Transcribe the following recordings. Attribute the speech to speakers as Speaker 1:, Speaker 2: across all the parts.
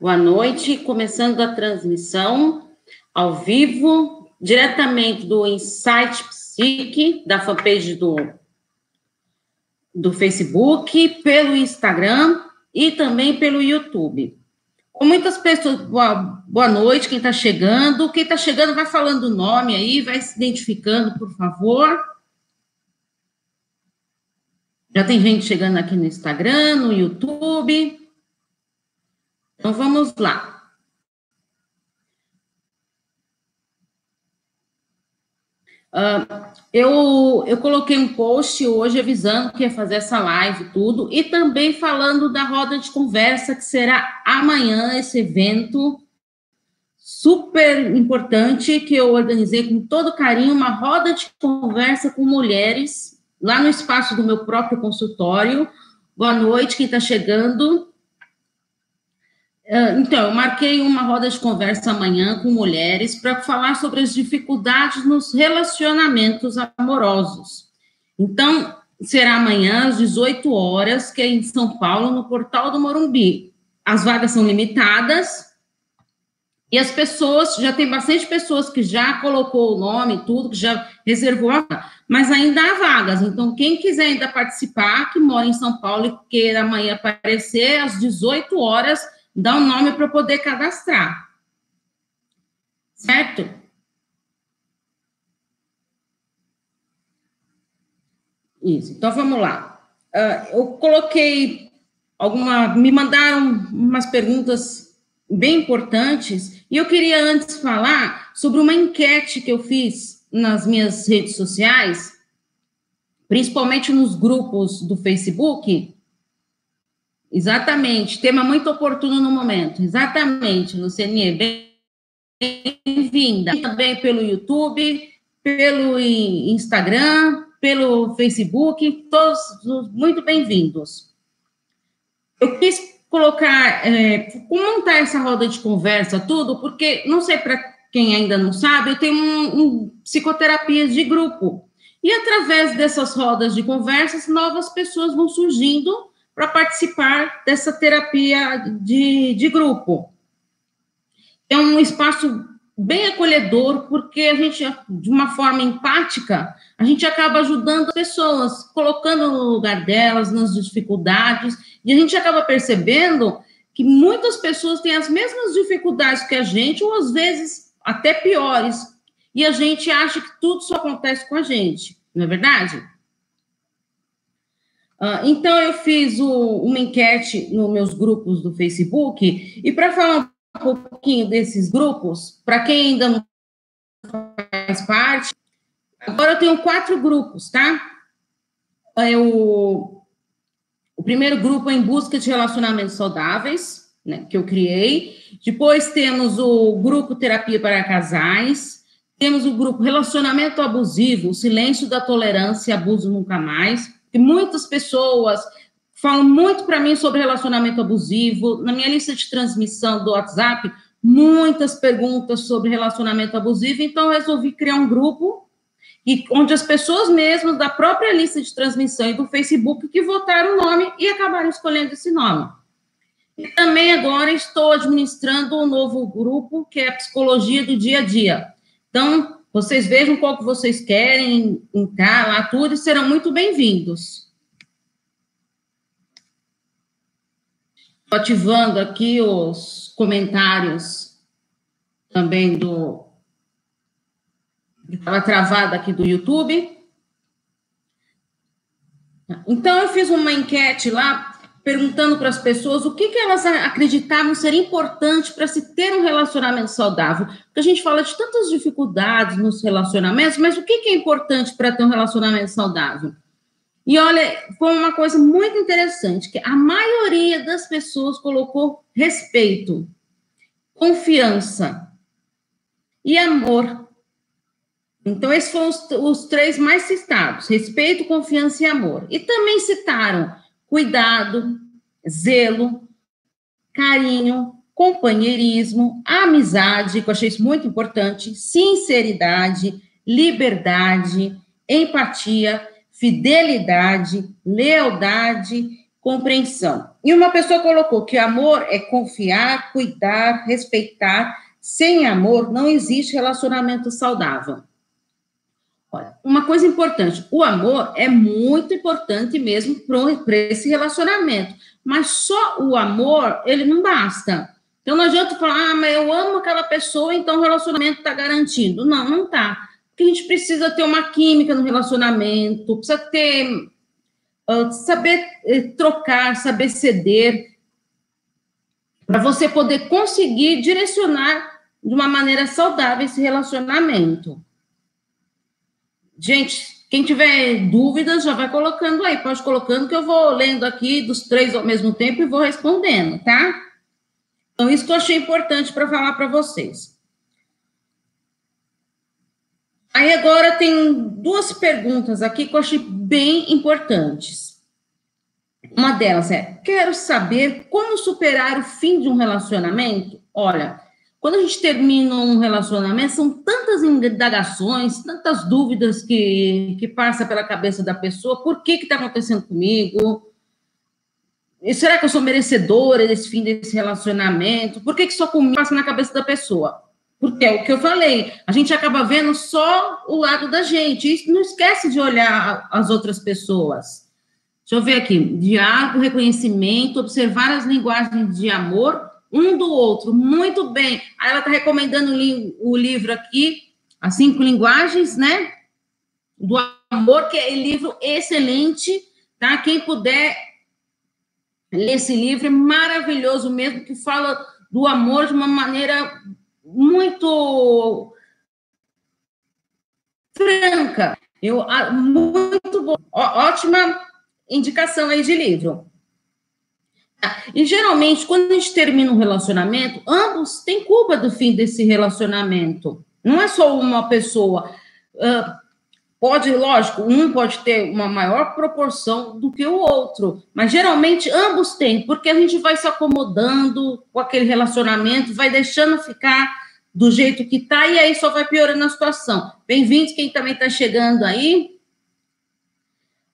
Speaker 1: Boa noite, começando a transmissão ao vivo, diretamente do Insight Psique, da fanpage do, do Facebook, pelo Instagram e também pelo YouTube. Com muitas pessoas, boa, boa noite, quem está chegando. Quem está chegando vai falando o nome aí, vai se identificando, por favor. Já tem gente chegando aqui no Instagram, no YouTube. Então vamos lá. Uh, eu, eu coloquei um post hoje avisando que ia fazer essa live tudo, e também falando da roda de conversa que será amanhã, esse evento super importante que eu organizei com todo carinho, uma roda de conversa com mulheres lá no espaço do meu próprio consultório. Boa noite, quem está chegando. Ah, então, eu marquei uma roda de conversa amanhã com mulheres para falar sobre as dificuldades nos relacionamentos amorosos. Então, será amanhã às 18 horas, que é em São Paulo, no Portal do Morumbi. As vagas são limitadas e as pessoas, já tem bastante pessoas que já colocou o nome tudo, que já reservou mas ainda há vagas. Então, quem quiser ainda participar, que mora em São Paulo e queira amanhã aparecer às 18 horas, dá um nome para poder cadastrar. Certo? Isso. Então vamos lá. Uh, eu coloquei alguma, me mandaram umas perguntas bem importantes e eu queria antes falar sobre uma enquete que eu fiz nas minhas redes sociais, principalmente nos grupos do Facebook, Exatamente, tema muito oportuno no momento. Exatamente, Luciane, bem-vinda. Também pelo YouTube, pelo Instagram, pelo Facebook, todos muito bem-vindos. Eu quis colocar, é, montar essa roda de conversa, tudo, porque, não sei para quem ainda não sabe, eu tenho um, um psicoterapia de grupo. E através dessas rodas de conversas, novas pessoas vão surgindo para participar dessa terapia de, de grupo. É um espaço bem acolhedor, porque a gente, de uma forma empática, a gente acaba ajudando as pessoas, colocando no lugar delas, nas dificuldades, e a gente acaba percebendo que muitas pessoas têm as mesmas dificuldades que a gente, ou às vezes até piores, e a gente acha que tudo só acontece com a gente, não é verdade? Uh, então, eu fiz o, uma enquete nos meus grupos do Facebook, e para falar um pouquinho desses grupos, para quem ainda não faz parte, agora eu tenho quatro grupos, tá? Eu, o primeiro grupo é em busca de relacionamentos saudáveis, né, que eu criei. Depois temos o grupo Terapia para Casais. Temos o grupo Relacionamento Abusivo, Silêncio da Tolerância e Abuso Nunca Mais e muitas pessoas falam muito para mim sobre relacionamento abusivo. Na minha lista de transmissão do WhatsApp, muitas perguntas sobre relacionamento abusivo, então resolvi criar um grupo e onde as pessoas mesmas da própria lista de transmissão e do Facebook que votaram o nome e acabaram escolhendo esse nome. E também agora estou administrando um novo grupo que é a psicologia do dia a dia. Então, vocês vejam qual que vocês querem entrar lá, tudo, e serão muito bem-vindos. Ativando aqui os comentários também do. Estava travado aqui do YouTube. Então, eu fiz uma enquete lá perguntando para as pessoas o que, que elas acreditavam ser importante para se ter um relacionamento saudável. Porque a gente fala de tantas dificuldades nos relacionamentos, mas o que, que é importante para ter um relacionamento saudável? E olha, foi uma coisa muito interessante, que a maioria das pessoas colocou respeito, confiança e amor. Então, esses foram os, os três mais citados: respeito, confiança e amor. E também citaram cuidado, zelo, carinho, companheirismo, amizade, que eu achei isso muito importante, sinceridade, liberdade, empatia, fidelidade, lealdade compreensão. E uma pessoa colocou que amor é confiar, cuidar, respeitar. Sem amor não existe relacionamento saudável. Olha, uma coisa importante, o amor é muito importante mesmo para esse relacionamento, mas só o amor, ele não basta. Então não adianta falar, ah, mas eu amo aquela pessoa, então o relacionamento está garantido. Não, não está. Porque a gente precisa ter uma química no relacionamento, precisa ter, uh, saber uh, trocar, saber ceder, para você poder conseguir direcionar de uma maneira saudável esse relacionamento. Gente, quem tiver dúvidas, já vai colocando aí, pode colocando que eu vou lendo aqui dos três ao mesmo tempo e vou respondendo, tá? Então, isso que eu achei importante para falar para vocês. Aí agora tem duas perguntas aqui que eu achei bem importantes. Uma delas é: quero saber como superar o fim de um relacionamento? Olha, quando a gente termina um relacionamento, são tantas indagações, tantas dúvidas que, que passa pela cabeça da pessoa. Por que está acontecendo comigo? E será que eu sou merecedora desse fim desse relacionamento? Por que, que só comigo passa na cabeça da pessoa? Porque é o que eu falei, a gente acaba vendo só o lado da gente, e não esquece de olhar as outras pessoas. Deixa eu ver aqui. Diálogo, reconhecimento, observar as linguagens de amor um do outro. Muito bem. Aí ela está recomendando o livro aqui, As Cinco Linguagens, né? Do Amor, que é um livro excelente, tá? Quem puder ler esse livro, é maravilhoso mesmo, que fala do amor de uma maneira muito franca. Eu, muito bom. Ótima indicação aí de livro. E geralmente, quando a gente termina um relacionamento, ambos têm culpa do fim desse relacionamento. Não é só uma pessoa. Uh, pode, lógico, um pode ter uma maior proporção do que o outro, mas geralmente ambos têm, porque a gente vai se acomodando com aquele relacionamento, vai deixando ficar do jeito que tá, e aí só vai piorando a situação. Bem-vindos, quem também está chegando aí.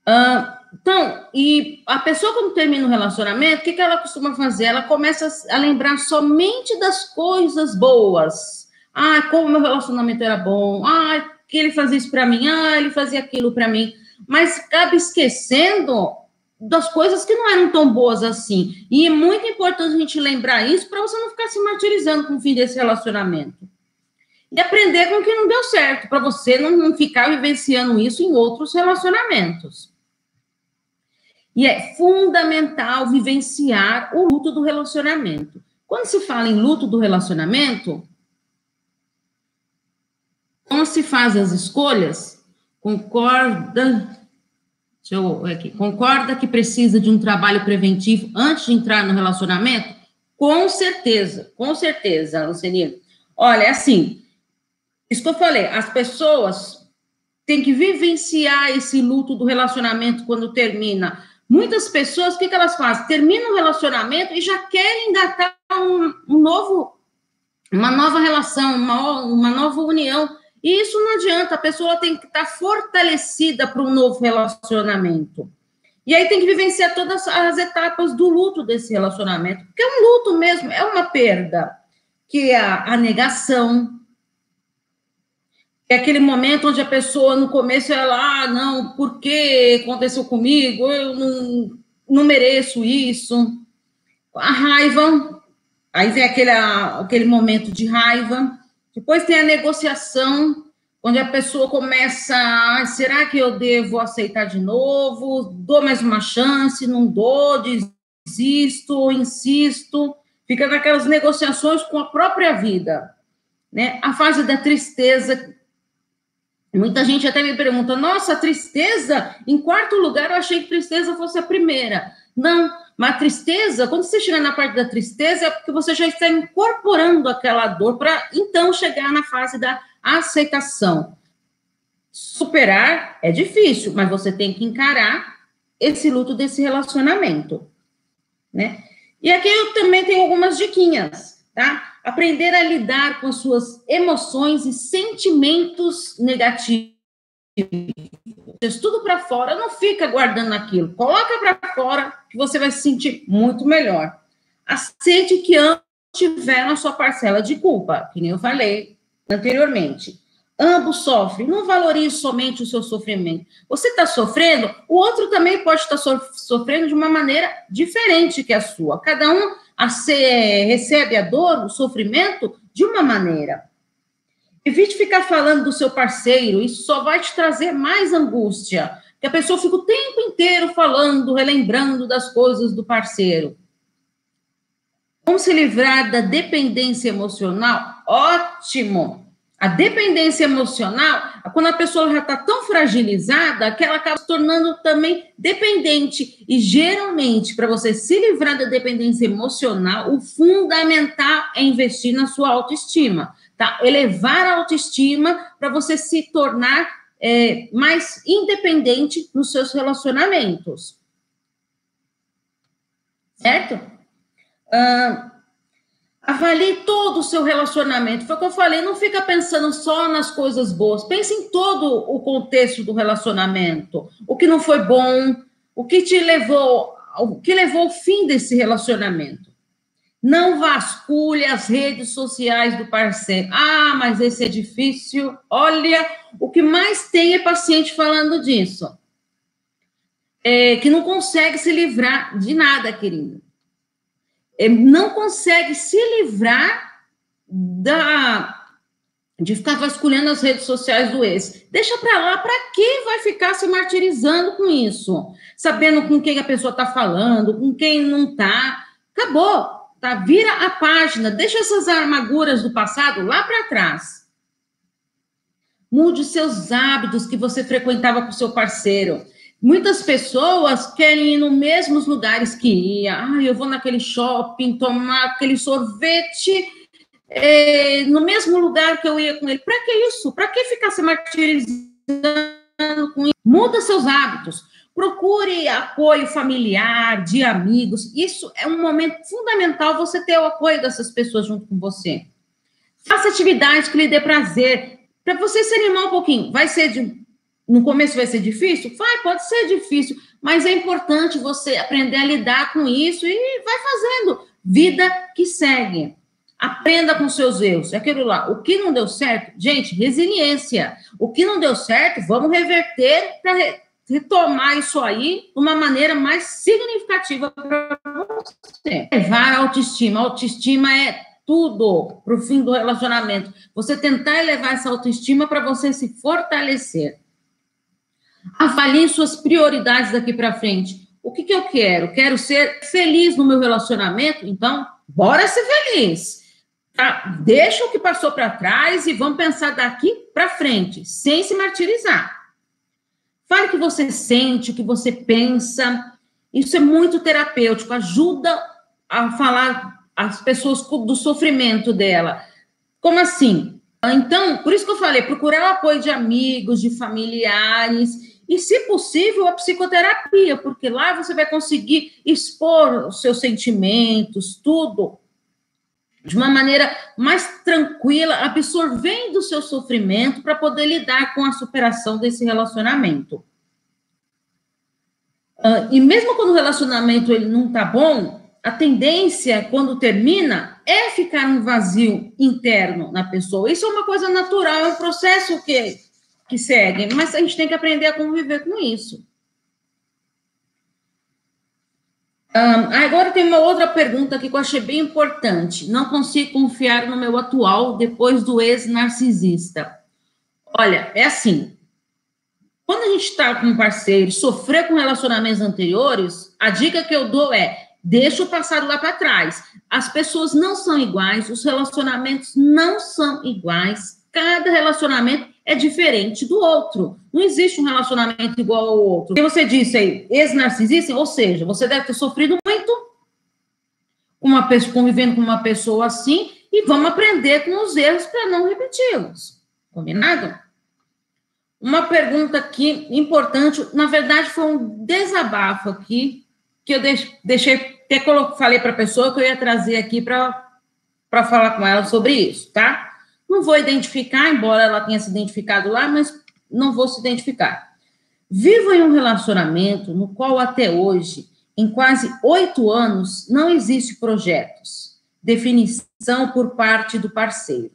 Speaker 1: Uh, então, e a pessoa, quando termina o um relacionamento, o que, que ela costuma fazer? Ela começa a lembrar somente das coisas boas. Ah, como meu relacionamento era bom. Ah, que ele fazia isso para mim. Ah, ele fazia aquilo para mim. Mas acaba esquecendo das coisas que não eram tão boas assim. E é muito importante a gente lembrar isso para você não ficar se martirizando com o fim desse relacionamento. E aprender com o que não deu certo, para você não, não ficar vivenciando isso em outros relacionamentos. E é fundamental vivenciar o luto do relacionamento. Quando se fala em luto do relacionamento, quando se faz as escolhas, concorda. Deixa eu aqui. Concorda que precisa de um trabalho preventivo antes de entrar no relacionamento? Com certeza, com certeza, Lucenino. Olha, é assim, isso que eu falei, as pessoas têm que vivenciar esse luto do relacionamento quando termina Muitas pessoas, o que, que elas fazem? Terminam o relacionamento e já querem engatar um, um novo, uma nova relação, uma, uma nova união. E isso não adianta, a pessoa tem que estar fortalecida para um novo relacionamento. E aí tem que vivenciar todas as etapas do luto desse relacionamento, porque é um luto mesmo, é uma perda, que é a negação, é aquele momento onde a pessoa, no começo, ela, ah, não, por que aconteceu comigo? Eu não, não mereço isso. A raiva, aí vem aquele, aquele momento de raiva. Depois tem a negociação, onde a pessoa começa, ah, será que eu devo aceitar de novo? Dou mais uma chance, não dou, desisto, insisto. Fica naquelas negociações com a própria vida. Né? A fase da tristeza, Muita gente até me pergunta: nossa, tristeza? Em quarto lugar, eu achei que tristeza fosse a primeira. Não, mas tristeza, quando você chegar na parte da tristeza, é porque você já está incorporando aquela dor para então chegar na fase da aceitação. Superar é difícil, mas você tem que encarar esse luto desse relacionamento, né? E aqui eu também tenho algumas diquinhas, tá? Aprender a lidar com as suas emoções e sentimentos negativos. tudo para fora, não fica guardando aquilo. Coloca para fora que você vai se sentir muito melhor. Aceite que ambos tiveram a sua parcela de culpa, que nem eu falei anteriormente. Ambos sofrem. Não valorize somente o seu sofrimento. Você está sofrendo, o outro também pode estar so sofrendo de uma maneira diferente que a sua. Cada um a ser, recebe a dor, o sofrimento, de uma maneira. Evite ficar falando do seu parceiro, isso só vai te trazer mais angústia. Que a pessoa fica o tempo inteiro falando, relembrando das coisas do parceiro. Como se livrar da dependência emocional? Ótimo! A dependência emocional, quando a pessoa já está tão fragilizada que ela acaba se tornando também dependente. E geralmente, para você se livrar da dependência emocional, o fundamental é investir na sua autoestima, tá? Elevar a autoestima para você se tornar é, mais independente nos seus relacionamentos. Certo? Uh, Avalie todo o seu relacionamento. Foi o que eu falei, não fica pensando só nas coisas boas. Pense em todo o contexto do relacionamento. O que não foi bom, o que te levou, o que levou ao fim desse relacionamento. Não vasculhe as redes sociais do parceiro. Ah, mas esse é difícil. Olha, o que mais tem é paciente falando disso. É, que não consegue se livrar de nada, querido. É, não consegue se livrar da de ficar vasculhando as redes sociais do ex. Deixa para lá, para que vai ficar se martirizando com isso? Sabendo com quem a pessoa está falando, com quem não está. Acabou, tá? Vira a página, deixa essas armaduras do passado lá para trás. Mude seus hábitos que você frequentava com seu parceiro. Muitas pessoas querem ir nos mesmos lugares que ia. Ah, eu vou naquele shopping tomar aquele sorvete é, no mesmo lugar que eu ia com ele. Para que isso? Para que ficar se martirizando com isso? Muda seus hábitos. Procure apoio familiar, de amigos. Isso é um momento fundamental você ter o apoio dessas pessoas junto com você. Faça atividade que lhe dê prazer. Para você se animar um pouquinho. Vai ser de no começo vai ser difícil? Vai, pode ser difícil, mas é importante você aprender a lidar com isso e vai fazendo. Vida que segue. Aprenda com seus erros. É aquilo lá. O que não deu certo, gente, resiliência. O que não deu certo, vamos reverter para retomar isso aí de uma maneira mais significativa para você. Levar a autoestima. A autoestima é tudo para o fim do relacionamento. Você tentar elevar essa autoestima para você se fortalecer. Avalie suas prioridades daqui para frente. O que, que eu quero? Quero ser feliz no meu relacionamento? Então, bora ser feliz. Tá? Deixa o que passou para trás e vamos pensar daqui para frente, sem se martirizar. Fale o que você sente, o que você pensa. Isso é muito terapêutico, ajuda a falar as pessoas do sofrimento dela. Como assim? Então, por isso que eu falei, procurar o apoio de amigos, de familiares e, se possível, a psicoterapia, porque lá você vai conseguir expor os seus sentimentos, tudo, de uma maneira mais tranquila, absorvendo o seu sofrimento para poder lidar com a superação desse relacionamento. Uh, e mesmo quando o relacionamento ele não está bom, a tendência, quando termina, é ficar um vazio interno na pessoa. Isso é uma coisa natural, é um processo que que seguem, mas a gente tem que aprender a conviver com isso. Um, agora tem uma outra pergunta aqui que eu achei bem importante. Não consigo confiar no meu atual depois do ex-narcisista. Olha, é assim. Quando a gente está com um parceiro, sofrer com relacionamentos anteriores, a dica que eu dou é: deixa o passado lá para trás. As pessoas não são iguais, os relacionamentos não são iguais. Cada relacionamento é diferente do outro. Não existe um relacionamento igual ao outro. E você disse aí, ex-narcisista, ou seja, você deve ter sofrido muito uma pessoa, convivendo com uma pessoa assim e vamos aprender com os erros para não repeti-los. Combinado? Uma pergunta aqui importante, na verdade foi um desabafo aqui que eu deixei, até falei para a pessoa que eu ia trazer aqui para falar com ela sobre isso, tá? Não vou identificar, embora ela tenha se identificado lá, mas não vou se identificar. Vivo em um relacionamento no qual até hoje, em quase oito anos, não existe projetos, definição por parte do parceiro.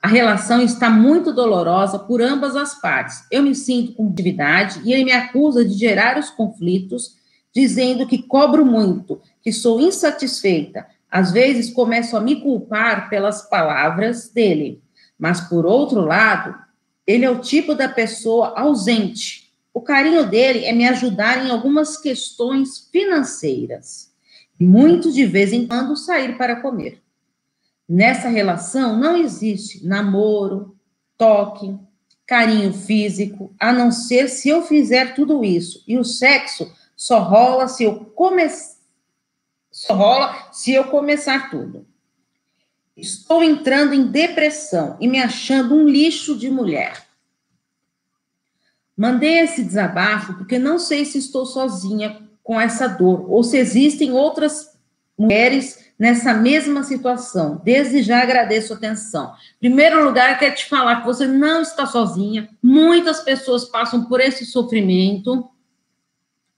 Speaker 1: A relação está muito dolorosa por ambas as partes. Eu me sinto com atividade e ele me acusa de gerar os conflitos, dizendo que cobro muito, que sou insatisfeita. Às vezes começo a me culpar pelas palavras dele. Mas, por outro lado, ele é o tipo da pessoa ausente. O carinho dele é me ajudar em algumas questões financeiras. Muito de vez em quando sair para comer. Nessa relação não existe namoro, toque, carinho físico, a não ser se eu fizer tudo isso. E o sexo só rola se eu começar só rola se eu começar tudo. Estou entrando em depressão e me achando um lixo de mulher. Mandei esse desabafo porque não sei se estou sozinha com essa dor ou se existem outras mulheres nessa mesma situação. Desde já agradeço a atenção. Primeiro lugar, quero te falar que você não está sozinha. Muitas pessoas passam por esse sofrimento.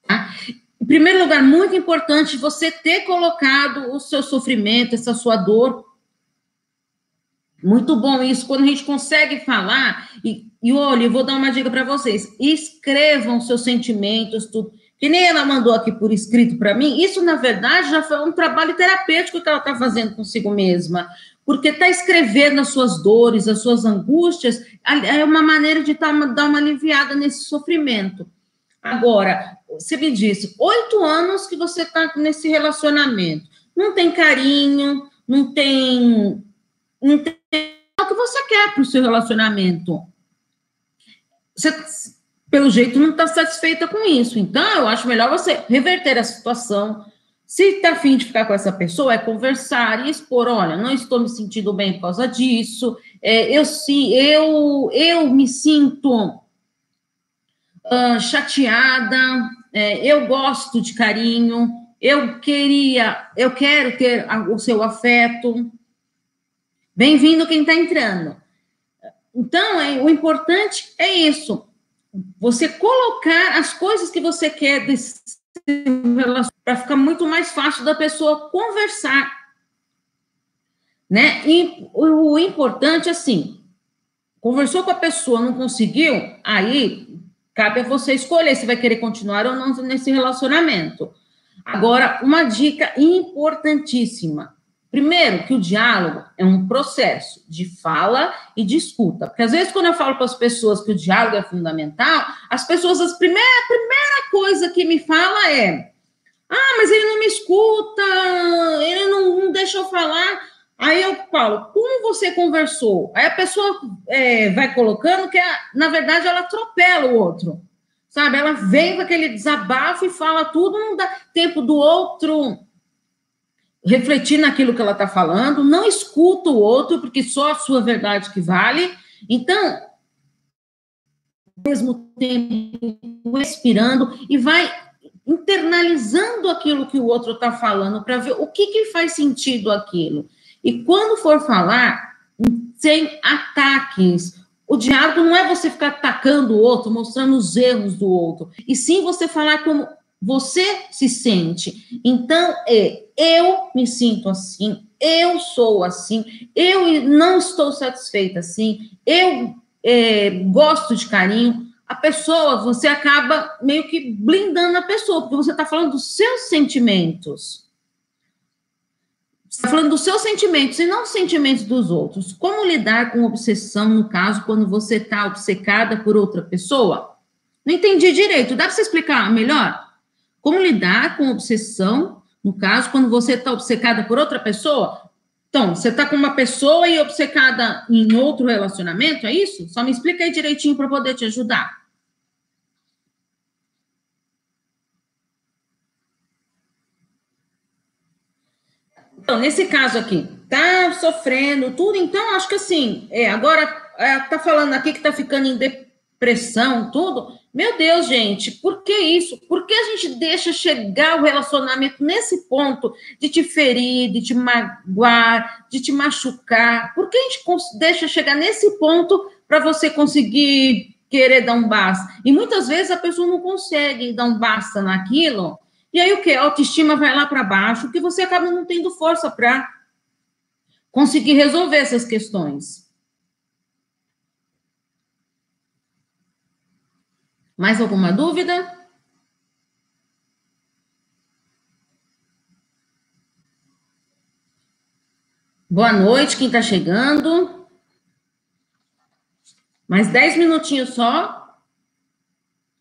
Speaker 1: Tá? Em primeiro lugar, muito importante você ter colocado o seu sofrimento, essa sua dor. Muito bom isso, quando a gente consegue falar. E, e olha, eu vou dar uma dica para vocês: escrevam seus sentimentos, tudo que nem ela mandou aqui por escrito para mim, isso, na verdade, já foi um trabalho terapêutico que ela está fazendo consigo mesma. Porque está escrevendo as suas dores, as suas angústias, é uma maneira de tá, dar uma aliviada nesse sofrimento. Agora, você me disse, oito anos que você está nesse relacionamento. Não tem carinho, não tem. Não tem o que você quer para o seu relacionamento. Você, pelo jeito, não está satisfeita com isso. Então, eu acho melhor você reverter a situação. Se está afim de ficar com essa pessoa, é conversar e expor: olha, não estou me sentindo bem por causa disso, é, eu, sim, eu, eu me sinto uh, chateada, é, eu gosto de carinho, eu queria, eu quero ter o seu afeto. Bem-vindo quem está entrando. Então, é, o importante é isso você colocar as coisas que você quer para ficar muito mais fácil da pessoa conversar. Né? E o, o importante, assim, conversou com a pessoa, não conseguiu, aí cabe a você escolher se vai querer continuar ou não nesse relacionamento. Agora, uma dica importantíssima: Primeiro, que o diálogo é um processo de fala e de escuta. Porque às vezes, quando eu falo para as pessoas que o diálogo é fundamental, as pessoas, a primeira, a primeira coisa que me fala é: ah, mas ele não me escuta, ele não, não deixa eu falar. Aí eu falo, como você conversou? Aí a pessoa é, vai colocando que, na verdade, ela atropela o outro. Sabe? Ela vem com aquele desabafo e fala tudo, não dá tempo do outro refletir naquilo que ela está falando, não escuta o outro, porque só a sua verdade que vale. Então, ao mesmo tempo, respirando e vai internalizando aquilo que o outro está falando para ver o que, que faz sentido aquilo. E quando for falar, sem ataques, o diálogo não é você ficar atacando o outro, mostrando os erros do outro, e sim você falar como você se sente. Então, é, eu me sinto assim, eu sou assim, eu não estou satisfeita assim, eu é, gosto de carinho. A pessoa, você acaba meio que blindando a pessoa, porque você está falando dos seus sentimentos. Está falando dos seus sentimentos e não sentimentos dos outros. Como lidar com obsessão, no caso, quando você está obcecada por outra pessoa? Não entendi direito. Dá para você explicar melhor? Como lidar com obsessão, no caso, quando você está obcecada por outra pessoa? Então, você está com uma pessoa e obcecada em outro relacionamento, é isso? Só me explica aí direitinho para poder te ajudar. Então, nesse caso aqui, tá sofrendo tudo, então acho que assim, é, agora é, tá falando aqui que tá ficando em depressão, tudo. Meu Deus, gente, por que isso? Por que a gente deixa chegar o relacionamento nesse ponto de te ferir, de te magoar, de te machucar? Por que a gente deixa chegar nesse ponto para você conseguir querer dar um basta. E muitas vezes a pessoa não consegue dar um basta naquilo, e aí o que? A autoestima vai lá para baixo, que você acaba não tendo força para conseguir resolver essas questões. Mais alguma dúvida? Boa noite, quem está chegando. Mais dez minutinhos só.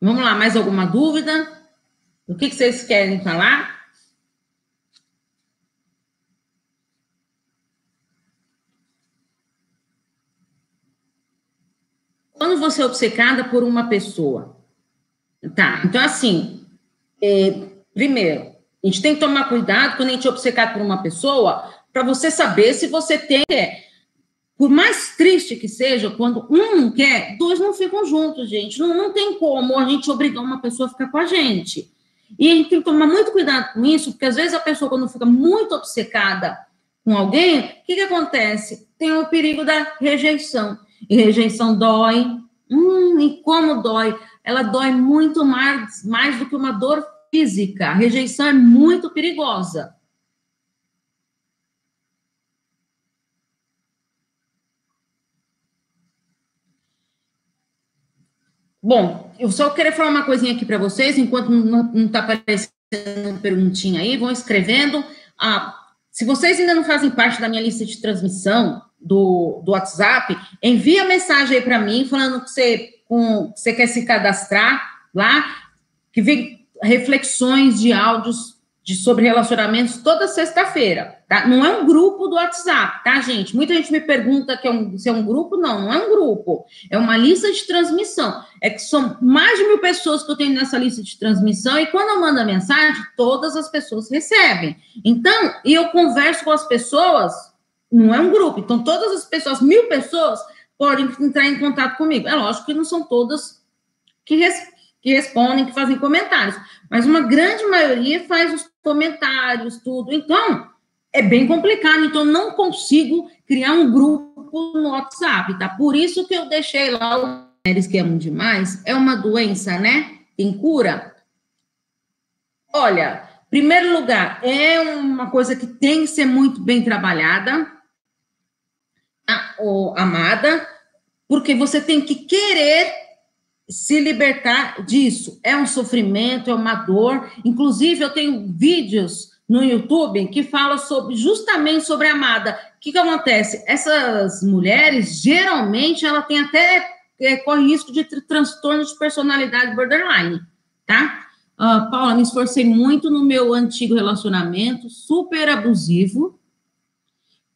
Speaker 1: Vamos lá, mais alguma dúvida? O que, que vocês querem falar? Quando você é obcecada por uma pessoa, tá? Então, assim, é, primeiro, a gente tem que tomar cuidado quando a gente é obcecado por uma pessoa, para você saber se você tem. Por mais triste que seja, quando um não quer, dois não ficam juntos, gente. Não, não tem como a gente obrigar uma pessoa a ficar com a gente. E a gente tem que tomar muito cuidado com isso, porque às vezes a pessoa, quando fica muito obcecada com alguém, o que, que acontece? Tem o perigo da rejeição. E rejeição dói. Hum, e como dói? Ela dói muito mais, mais do que uma dor física. A rejeição é muito perigosa. Bom, eu só queria falar uma coisinha aqui para vocês, enquanto não está aparecendo perguntinha aí, vão escrevendo. Ah, se vocês ainda não fazem parte da minha lista de transmissão do, do WhatsApp, envia mensagem aí para mim, falando que você, com, você quer se cadastrar lá, que vem reflexões de áudios de sobre relacionamentos toda sexta-feira, tá? Não é um grupo do WhatsApp, tá, gente? Muita gente me pergunta que é um, se é um grupo, não, não é um grupo, é uma lista de transmissão. É que são mais de mil pessoas que eu tenho nessa lista de transmissão, e quando eu mando a mensagem, todas as pessoas recebem. Então, e eu converso com as pessoas, não é um grupo, então todas as pessoas, mil pessoas, podem entrar em contato comigo. É lógico que não são todas que, res, que respondem, que fazem comentários, mas uma grande maioria faz os comentários, tudo. Então, é bem complicado. Então, não consigo criar um grupo no WhatsApp, tá? Por isso que eu deixei lá o mulheres que amam demais. É uma doença, né? Tem cura? Olha, primeiro lugar, é uma coisa que tem que ser muito bem trabalhada, amada, porque você tem que querer se libertar disso. É um sofrimento, é uma dor. Inclusive, eu tenho vídeos no YouTube que falam sobre justamente sobre a amada. O que, que acontece? Essas mulheres, geralmente, ela tem até é, corre risco de transtorno de personalidade borderline, tá? Uh, Paula, me esforcei muito no meu antigo relacionamento, super abusivo.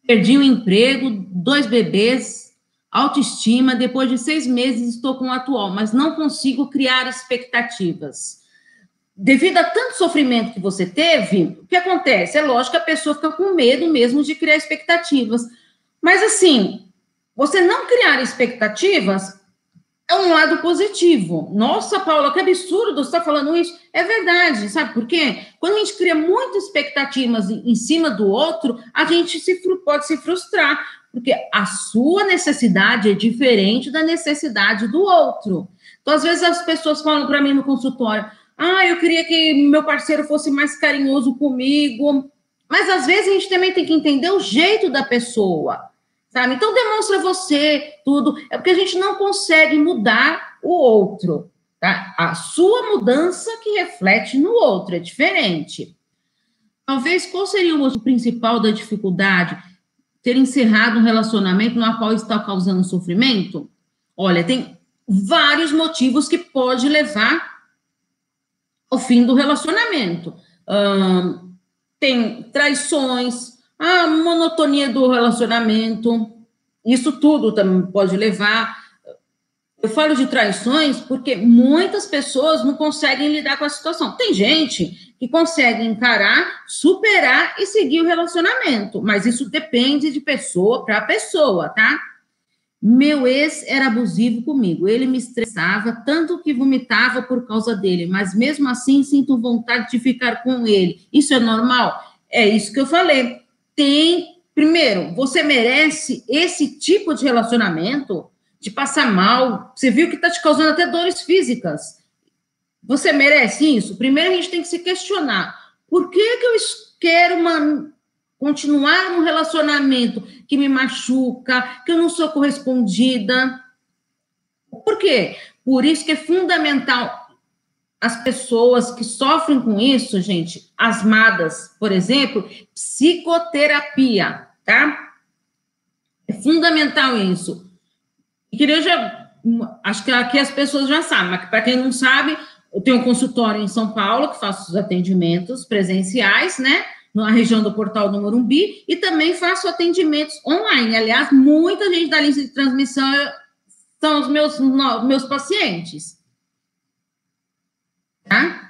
Speaker 1: Perdi o emprego, dois bebês, autoestima, depois de seis meses estou com o atual, mas não consigo criar expectativas. Devido a tanto sofrimento que você teve, o que acontece? É lógico que a pessoa fica com medo mesmo de criar expectativas. Mas assim, você não criar expectativas é um lado positivo. Nossa, Paula, que absurdo você está falando isso. É verdade, sabe por quê? Quando a gente cria muitas expectativas em cima do outro, a gente se, pode se frustrar, porque a sua necessidade é diferente da necessidade do outro. Então, às vezes, as pessoas falam para mim no consultório: ah, eu queria que meu parceiro fosse mais carinhoso comigo. Mas, às vezes, a gente também tem que entender o jeito da pessoa, sabe? Então, demonstra você tudo. É porque a gente não consegue mudar o outro, tá? A sua mudança que reflete no outro, é diferente. Talvez, qual seria o motivo principal da dificuldade? ter encerrado um relacionamento no qual está causando sofrimento? Olha, tem vários motivos que pode levar ao fim do relacionamento. tem traições, a monotonia do relacionamento, isso tudo também pode levar. Eu falo de traições porque muitas pessoas não conseguem lidar com a situação. Tem gente que consegue encarar, superar e seguir o relacionamento. Mas isso depende de pessoa para pessoa, tá? Meu ex era abusivo comigo. Ele me estressava, tanto que vomitava por causa dele, mas mesmo assim sinto vontade de ficar com ele. Isso é normal? É isso que eu falei. Tem, primeiro, você merece esse tipo de relacionamento? de passar mal. Você viu que está te causando até dores físicas. Você merece isso? Primeiro a gente tem que se questionar. Por que, que eu quero uma, continuar num relacionamento que me machuca, que eu não sou correspondida? Por quê? Por isso que é fundamental as pessoas que sofrem com isso, gente, asmadas, por exemplo, psicoterapia, tá? É fundamental isso. Queria já, acho que aqui as pessoas já sabem, mas para quem não sabe, eu tenho um consultório em São Paulo que faço os atendimentos presenciais, né? Na região do Portal do Morumbi, e também faço atendimentos online. Aliás, muita gente da lista de transmissão são os meus, meus pacientes. Tá?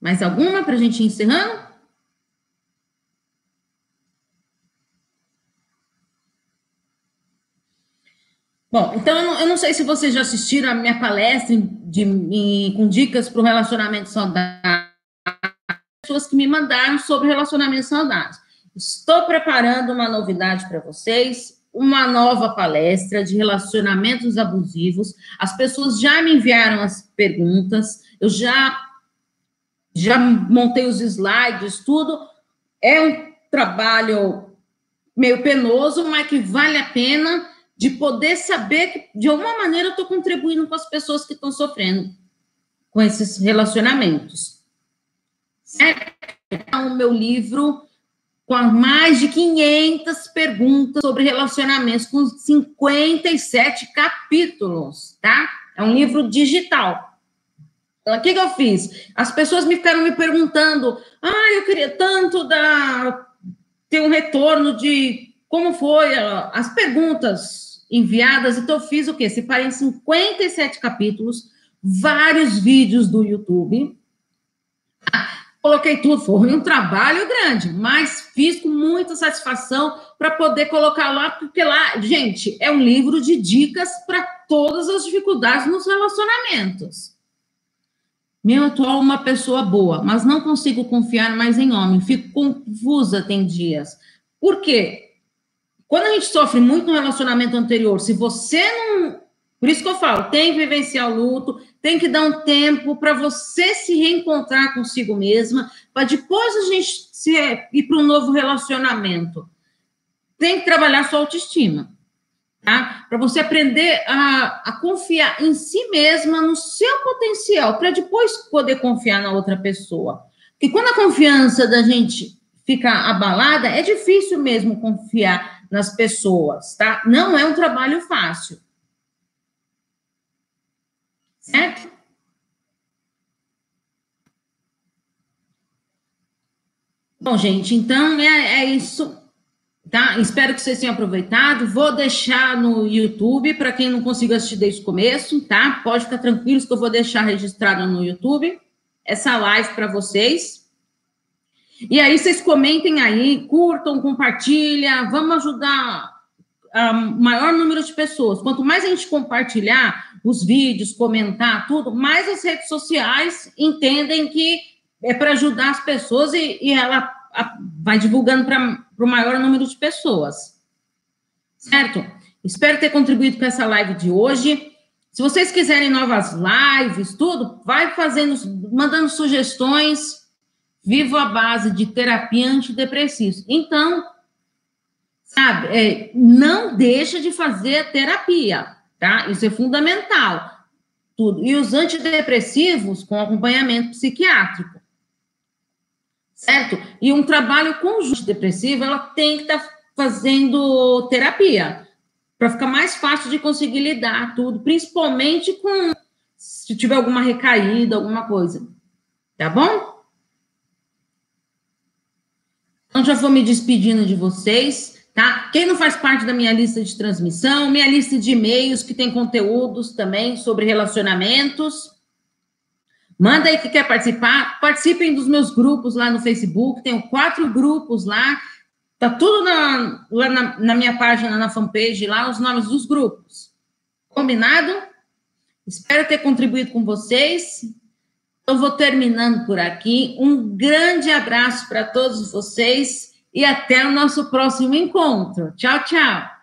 Speaker 1: Mais alguma para a gente ir encerrando? Bom, então eu não, sei se vocês já assistiram a minha palestra de, de com dicas para o relacionamento saudável. Pessoas que me mandaram sobre relacionamento saudável. Estou preparando uma novidade para vocês, uma nova palestra de relacionamentos abusivos. As pessoas já me enviaram as perguntas, eu já já montei os slides, tudo. É um trabalho meio penoso, mas que vale a pena de poder saber que, de alguma maneira, eu estou contribuindo com as pessoas que estão sofrendo com esses relacionamentos. Certo? Então, o meu livro com mais de 500 perguntas sobre relacionamentos, com 57 capítulos, tá? É um livro digital. Então, o que, que eu fiz? As pessoas me ficaram me perguntando: ah, eu queria tanto dar, ter um retorno de como foi as perguntas enviadas. Então, eu fiz o quê? Separei em 57 capítulos, vários vídeos do YouTube coloquei tudo, foi um trabalho grande, mas fiz com muita satisfação para poder colocar lá, porque lá, gente, é um livro de dicas para todas as dificuldades nos relacionamentos. Meu atual uma pessoa boa, mas não consigo confiar mais em homem, fico confusa tem dias. Por quê? Quando a gente sofre muito no relacionamento anterior, se você não por isso que eu falo, tem que vivenciar o luto, tem que dar um tempo para você se reencontrar consigo mesma, para depois a gente se, ir para um novo relacionamento. Tem que trabalhar sua autoestima, tá? Para você aprender a, a confiar em si mesma, no seu potencial, para depois poder confiar na outra pessoa. Porque quando a confiança da gente fica abalada, é difícil mesmo confiar nas pessoas, tá? Não é um trabalho fácil. Certo? Bom, gente, então é, é isso. Tá? Espero que vocês tenham aproveitado. Vou deixar no YouTube para quem não conseguiu assistir desde o começo, tá? Pode ficar tranquilos que eu vou deixar registrado no YouTube essa live para vocês. E aí vocês comentem aí, curtam, compartilhem, vamos ajudar o maior número de pessoas. Quanto mais a gente compartilhar os vídeos, comentar tudo, mais as redes sociais entendem que é para ajudar as pessoas e, e ela a, vai divulgando para o maior número de pessoas. Certo? Espero ter contribuído com essa live de hoje. Se vocês quiserem novas lives, tudo, vai fazendo, mandando sugestões. Vivo a base de terapia antidepressiva. Então, sabe, é, não deixa de fazer terapia, tá? Isso é fundamental. Tudo. E os antidepressivos com acompanhamento psiquiátrico. Certo? E um trabalho conjunto depressivo, ela tem que estar tá fazendo terapia para ficar mais fácil de conseguir lidar tudo, principalmente com se tiver alguma recaída, alguma coisa. Tá bom? Então já vou me despedindo de vocês tá? Quem não faz parte da minha lista de transmissão, minha lista de e-mails que tem conteúdos também sobre relacionamentos. Manda aí que quer participar, participem dos meus grupos lá no Facebook, tenho quatro grupos lá, tá tudo na, lá na, na minha página, na fanpage, lá os nomes dos grupos. Combinado? Espero ter contribuído com vocês. Eu vou terminando por aqui. Um grande abraço para todos vocês e até o nosso próximo encontro. Tchau, tchau.